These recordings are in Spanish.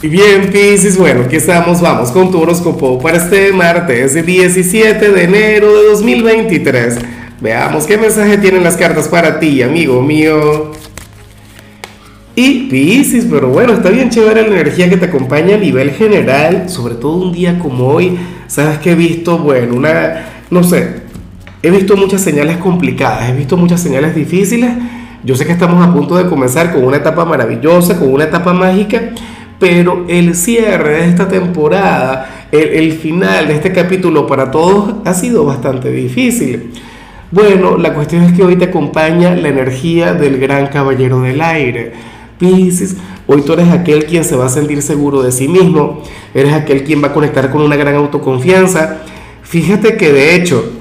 Y bien, Pisces, bueno, aquí estamos, vamos con tu horóscopo para este martes 17 de enero de 2023. Veamos qué mensaje tienen las cartas para ti, amigo mío. Y Pisces, pero bueno, está bien chévere la energía que te acompaña a nivel general, sobre todo un día como hoy. Sabes que he visto, bueno, una, no sé, he visto muchas señales complicadas, he visto muchas señales difíciles. Yo sé que estamos a punto de comenzar con una etapa maravillosa, con una etapa mágica pero el cierre de esta temporada, el, final de este capítulo para todos ha sido bastante difícil. Bueno, la cuestión es que hoy te acompaña la energía del gran caballero del aire. Pisces, hoy tú eres aquel quien se va a sentir seguro de sí mismo, eres aquel quien va a conectar con una gran autoconfianza. Fíjate que de hecho,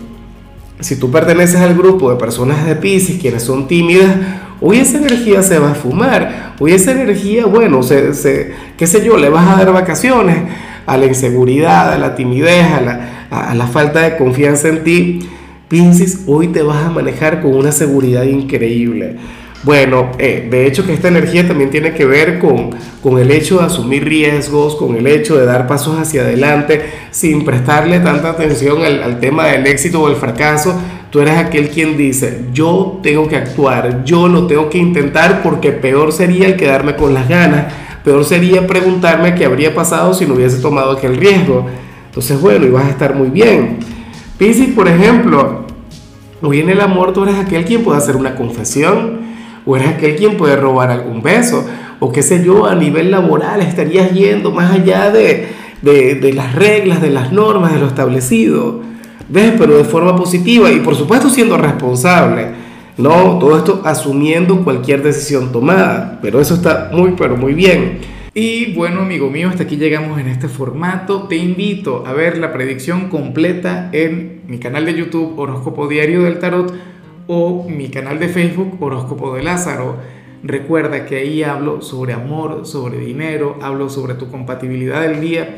si tú perteneces al grupo de personas de Pisces quienes son tímidas, Hoy esa energía se va a fumar, hoy esa energía, bueno, se, qué sé yo, le vas a dar vacaciones a la inseguridad, a la timidez, a la, falta de confianza en ti. Piscis, hoy te vas a manejar con una seguridad increíble. Bueno, eh, de hecho que esta energía también tiene que ver con, con el hecho de asumir riesgos, con el hecho de dar pasos hacia adelante sin prestarle tanta atención al, al tema del éxito o el fracaso, Tú eres aquel quien dice, yo tengo que actuar, yo lo tengo que intentar porque peor sería el quedarme con las ganas, peor sería preguntarme qué habría pasado si no hubiese tomado aquel riesgo. Entonces, bueno, y vas a estar muy bien. Piscis, por ejemplo, hoy en el amor tú eres aquel quien puede hacer una confesión, o eres aquel quien puede robar algún beso, o qué sé yo, a nivel laboral estarías yendo más allá de, de, de las reglas, de las normas, de lo establecido. ¿Ves? Pero de forma positiva y por supuesto siendo responsable. No, todo esto asumiendo cualquier decisión tomada. Pero eso está muy, pero muy bien. Y bueno, amigo mío, hasta aquí llegamos en este formato. Te invito a ver la predicción completa en mi canal de YouTube Horóscopo Diario del Tarot o mi canal de Facebook Horóscopo de Lázaro. Recuerda que ahí hablo sobre amor, sobre dinero, hablo sobre tu compatibilidad del día